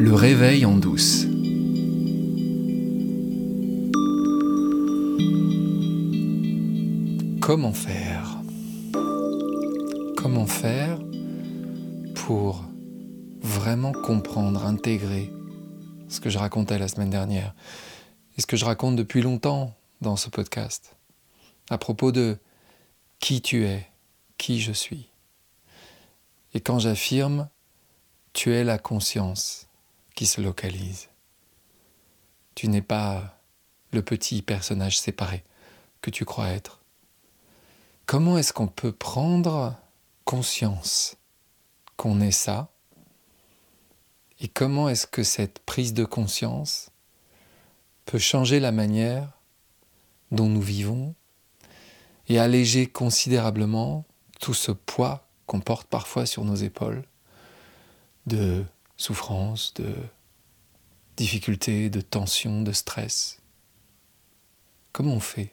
Le réveil en douce. Comment faire? Comment faire pour vraiment comprendre, intégrer ce que je racontais la semaine dernière et ce que je raconte depuis longtemps dans ce podcast à propos de qui tu es, qui je suis? Et quand j'affirme, tu es la conscience qui se localise. Tu n'es pas le petit personnage séparé que tu crois être. Comment est-ce qu'on peut prendre conscience qu'on est ça? Et comment est-ce que cette prise de conscience peut changer la manière dont nous vivons et alléger considérablement tout ce poids qu'on porte parfois sur nos épaules de souffrance, de difficultés, de tension, de stress. Comment on fait?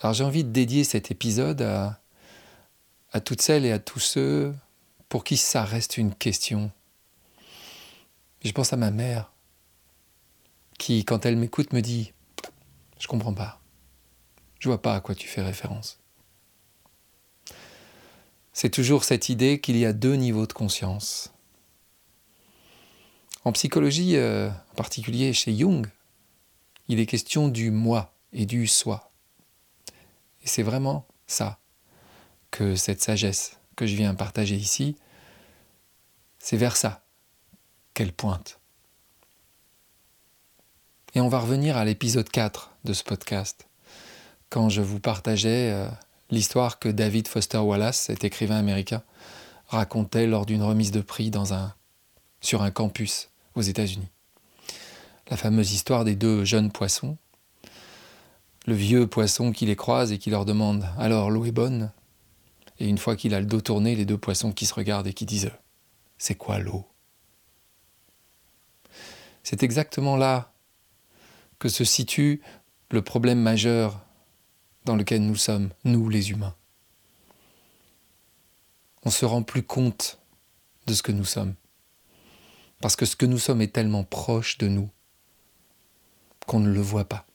Alors j'ai envie de dédier cet épisode à, à toutes celles et à tous ceux pour qui ça reste une question. Je pense à ma mère, qui, quand elle m'écoute, me dit Je comprends pas. Je vois pas à quoi tu fais référence c'est toujours cette idée qu'il y a deux niveaux de conscience. En psychologie, euh, en particulier chez Jung, il est question du moi et du soi. Et c'est vraiment ça que cette sagesse que je viens partager ici, c'est vers ça qu'elle pointe. Et on va revenir à l'épisode 4 de ce podcast, quand je vous partageais euh, l'histoire que David Foster Wallace, cet écrivain américain, racontait lors d'une remise de prix sur un campus aux États-Unis. La fameuse histoire des deux jeunes poissons. Le vieux poisson qui les croise et qui leur demande Alors l'eau est bonne? Et une fois qu'il a le dos tourné, les deux poissons qui se regardent et qui disent C'est quoi l'eau? C'est exactement là que se situe le problème majeur dans lequel nous sommes, nous les humains. On se rend plus compte de ce que nous sommes. Parce que ce que nous sommes est tellement proche de nous qu'on ne le voit pas.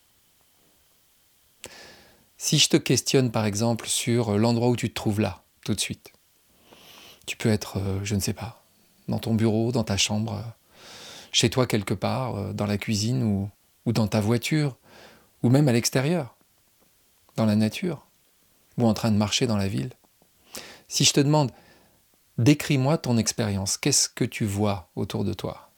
Si je te questionne par exemple sur l'endroit où tu te trouves là, tout de suite, tu peux être, euh, je ne sais pas, dans ton bureau, dans ta chambre, euh, chez toi quelque part, euh, dans la cuisine ou, ou dans ta voiture, ou même à l'extérieur dans la nature ou en train de marcher dans la ville. Si je te demande, décris-moi ton expérience, qu'est-ce que tu vois autour de toi?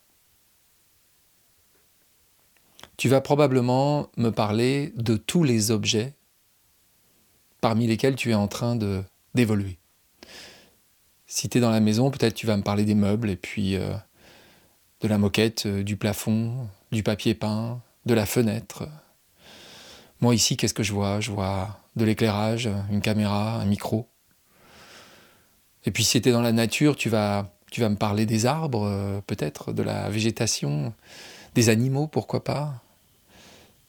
Tu vas probablement me parler de tous les objets parmi lesquels tu es en train de, d'évoluer. Si tu es dans la maison, peut-être tu vas me parler des meubles et puis euh, de la moquette, euh, du plafond, du papier peint, de la fenêtre, moi ici, qu'est-ce que je vois? Je vois de l'éclairage, une caméra, un micro. Et puis si tu es dans la nature, tu vas, me parler des arbres, euh, peut-être, de la végétation, des animaux, pourquoi pas.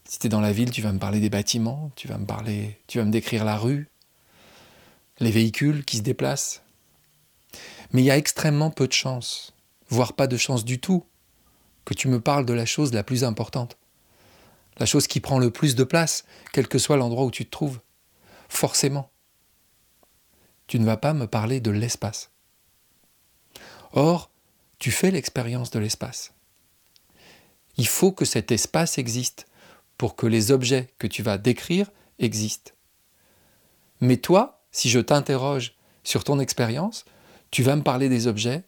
Si tu es dans la ville, tu vas me parler des bâtiments, tu vas me parler, tu vas me décrire la rue, les véhicules qui se déplacent. Mais il y a extrêmement peu de chances, voire pas de chance du tout, que tu me parles de la chose la plus importante la chose qui prend le plus de place, quel que soit l'endroit où tu te trouves. Forcément. Tu ne vas pas me parler de l'espace. Or, tu fais l'expérience de l'espace. Il faut que cet espace existe pour que les objets que tu vas décrire existent. Mais toi, si je t'interroge sur ton expérience, tu vas me parler des objets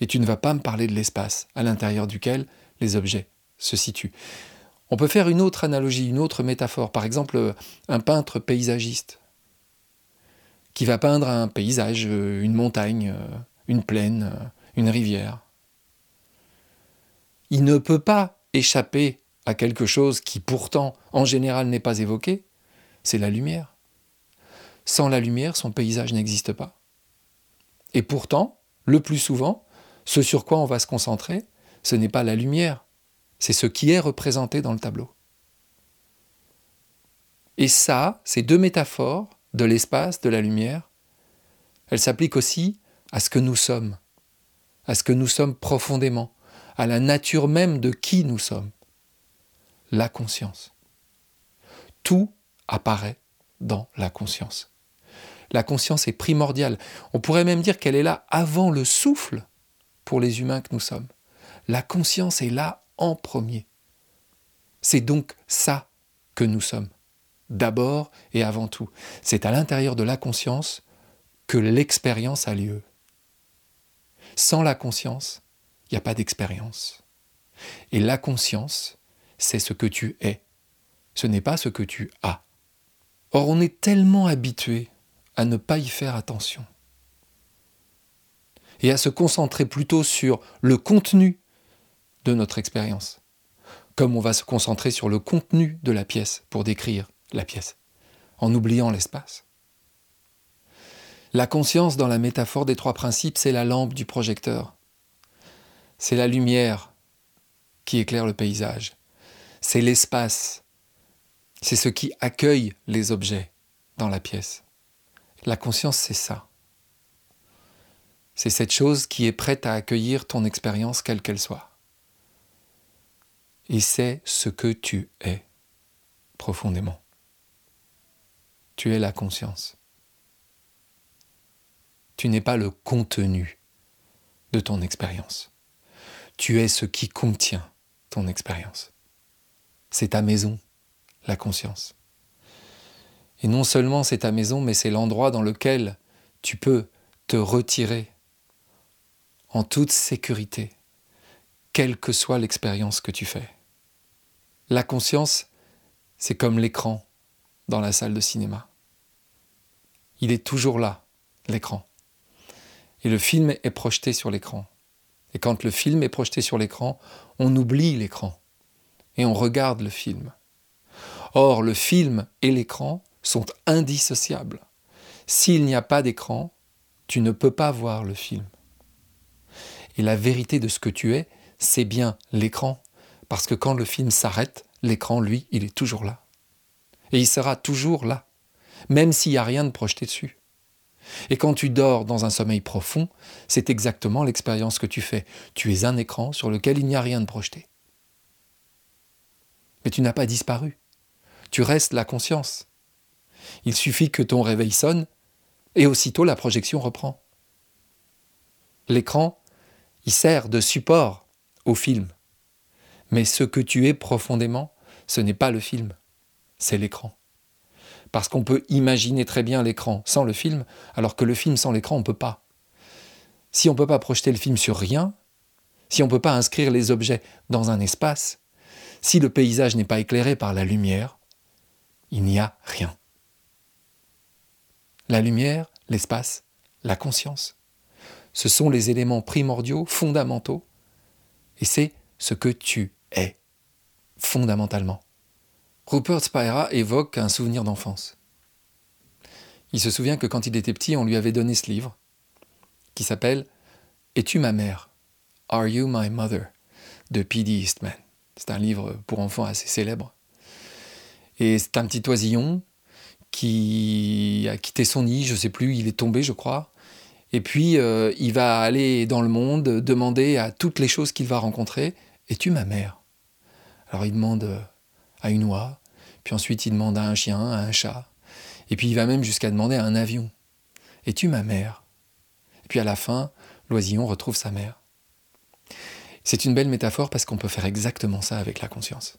et tu ne vas pas me parler de l'espace à l'intérieur duquel les objets se situent. On peut faire une autre analogie, une autre métaphore. Par exemple, un peintre paysagiste qui va peindre un paysage, euh, une montagne, euh, une plaine, euh, une rivière. Il ne peut pas échapper à quelque chose qui pourtant, en général, n'est pas évoqué, c'est la lumière. Sans la lumière, son paysage n'existe pas. Et pourtant, le plus souvent, ce sur quoi on va se concentrer, ce n'est pas la lumière, c'est ce qui est représenté dans le tableau. Et ça, ces deux métaphores de l'espace, de la lumière, elles s'appliquent aussi à ce que nous sommes, à ce que nous sommes profondément, à la nature même de qui nous sommes. La conscience. Tout apparaît dans la conscience. La conscience est primordiale. On pourrait même dire qu'elle est là avant le souffle pour les humains que nous sommes. La conscience est là en premier. C'est donc ça que nous sommes, d'abord et avant tout. C'est à l'intérieur de la conscience que l'expérience a lieu. Sans la conscience, il n'y a pas d'expérience. Et la conscience, c'est ce que tu es. Ce n'est pas ce que tu as. Or, on est tellement habitué à ne pas y faire attention et à se concentrer plutôt sur le contenu de notre expérience, comme on va se concentrer sur le contenu de la pièce pour décrire la pièce, en oubliant l'espace. La conscience dans la métaphore des trois principes, c'est la lampe du projecteur. C'est la lumière qui éclaire le paysage. C'est l'espace. C'est ce qui accueille les objets dans la pièce. La conscience, c'est ça. C'est cette chose qui est prête à accueillir ton expérience quelle qu'elle soit. Et c'est ce que tu es profondément. Tu es la conscience. Tu n'es pas le contenu de ton expérience. Tu es ce qui contient ton expérience. C'est ta maison, la conscience. Et non seulement c'est ta maison, mais c'est l'endroit dans lequel tu peux te retirer en toute sécurité, quelle que soit l'expérience que tu fais. La conscience, c'est comme l'écran dans la salle de cinéma. Il est toujours là, l'écran. Et le film est projeté sur l'écran. Et quand le film est projeté sur l'écran, on oublie l'écran et on regarde le film. Or, le film et l'écran sont indissociables. S'il n'y a pas d'écran, tu ne peux pas voir le film. Et la vérité de ce que tu es, c'est bien l'écran, parce que quand le film s'arrête, l'écran, lui, il est toujours là. Et il sera toujours là, même s'il n'y a rien de projeté dessus. Et quand tu dors dans un sommeil profond, c'est exactement l'expérience que tu fais. Tu es un écran sur lequel il n'y a rien de projeté. Mais tu n'as pas disparu. Tu restes la conscience. Il suffit que ton réveil sonne et aussitôt la projection reprend. L'écran, il sert de support au film. Mais ce que tu es profondément, ce n'est pas le film, c'est l'écran. Parce qu'on peut imaginer très bien l'écran sans le film, alors que le film sans l'écran, on ne peut pas. Si on ne peut pas projeter le film sur rien, si on ne peut pas inscrire les objets dans un espace, si le paysage n'est pas éclairé par la lumière, il n'y a rien la lumière, l'espace, la conscience. Ce sont les éléments primordiaux, fondamentaux, et c'est ce que tu es, fondamentalement. Rupert Spira évoque un souvenir d'enfance. Il se souvient que quand il était petit, on lui avait donné ce livre, qui s'appelle Es-tu ma mère? Are You My Mother de P.D. Eastman. C'est un livre pour enfants assez célèbre. Et c'est un petit oisillon qui a quitté son nid, je ne sais plus, il est tombé, je crois. Et puis, euh, il va aller dans le monde, demander à toutes les choses qu'il va rencontrer Es-tu ma mère Alors, il demande euh, à une oie, puis ensuite, il demande à un chien, à un chat. Et puis, il va même jusqu'à demander à un avion Es-tu ma mère? Puis, à la fin, l'oisillon retrouve sa mère. C'est une belle métaphore parce qu'on peut faire exactement ça avec la conscience,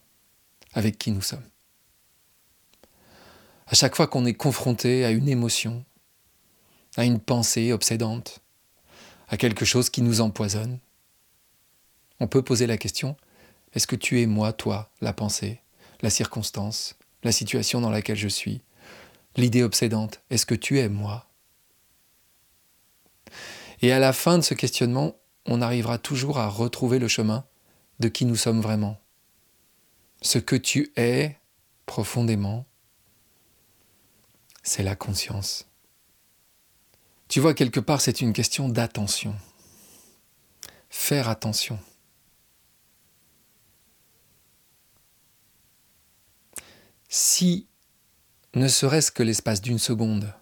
avec qui nous sommes à chaque fois qu'on est confronté à une émotion, à une pensée obsédante, à quelque chose qui nous empoisonne, on peut poser la question, est-ce que tu es moi, toi, la pensée, la circonstance, la situation dans laquelle je suis, l'idée obsédante, est-ce que tu es moi? Et à la fin de ce questionnement, on arrivera toujours à retrouver le chemin de qui nous sommes vraiment. Ce que tu es profondément, c'est la conscience. Tu vois, quelque part, c'est une question d'attention. Faire attention. Si, ne serait-ce que l'espace d'une seconde,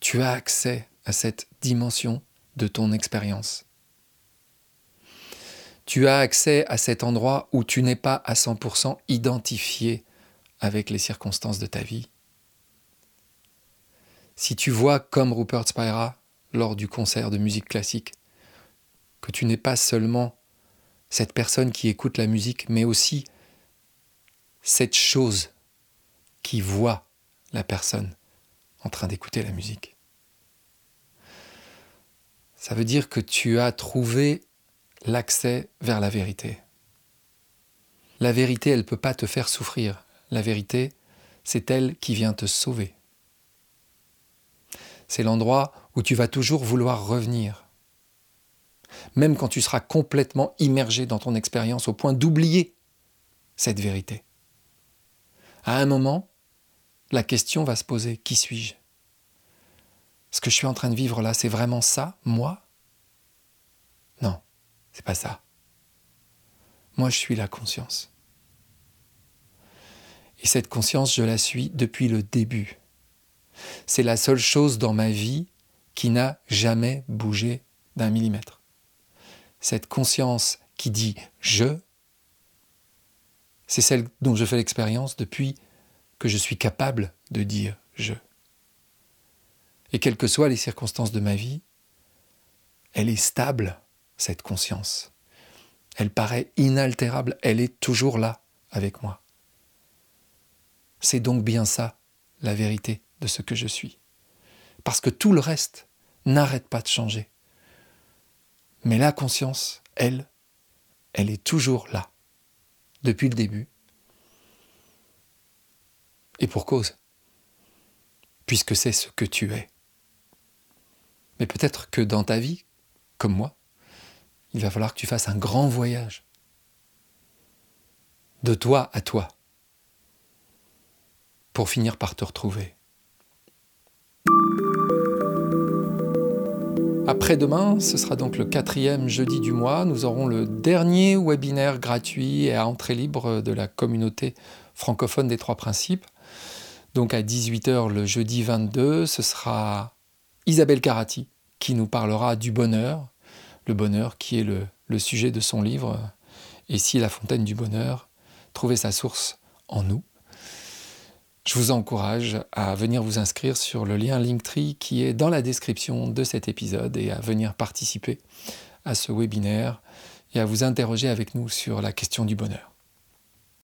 tu as accès à cette dimension de ton expérience, tu as accès à cet endroit où tu n'es pas à 100% identifié avec les circonstances de ta vie. Si tu vois comme Rupert Spira lors du concert de musique classique, que tu n'es pas seulement cette personne qui écoute la musique, mais aussi cette chose qui voit la personne en train d'écouter la musique. Ça veut dire que tu as trouvé l'accès vers la vérité. La vérité, elle ne peut pas te faire souffrir. La vérité, c'est elle qui vient te sauver. C'est l'endroit où tu vas toujours vouloir revenir. Même quand tu seras complètement immergé dans ton expérience au point d'oublier cette vérité. À un moment, la question va se poser, qui suis-je? Ce que je suis en train de vivre là, c'est vraiment ça, moi? Non, c'est pas ça. Moi, je suis la conscience. Et cette conscience, je la suis depuis le début. C'est la seule chose dans ma vie qui n'a jamais bougé d'un millimètre. Cette conscience qui dit je, c'est celle dont je fais l'expérience depuis que je suis capable de dire je. Et quelles que soient les circonstances de ma vie, elle est stable, cette conscience. Elle paraît inaltérable, elle est toujours là avec moi. C'est donc bien ça, la vérité de ce que je suis. Parce que tout le reste n'arrête pas de changer. Mais la conscience, elle, elle est toujours là, depuis le début, et pour cause, puisque c'est ce que tu es. Mais peut-être que dans ta vie, comme moi, il va falloir que tu fasses un grand voyage. De toi à toi. Pour finir par te retrouver. Après-demain, ce sera donc le quatrième jeudi du mois, nous aurons le dernier webinaire gratuit et à entrée libre de la communauté francophone des trois principes. Donc à 18h le jeudi 22, ce sera Isabelle Carati qui nous parlera du bonheur, le bonheur qui est le, le sujet de son livre, Et si la fontaine du bonheur, trouver sa source en nous. Je vous encourage à venir vous inscrire sur le lien Linktree qui est dans la description de cet épisode et à venir participer à ce webinaire et à vous interroger avec nous sur la question du bonheur.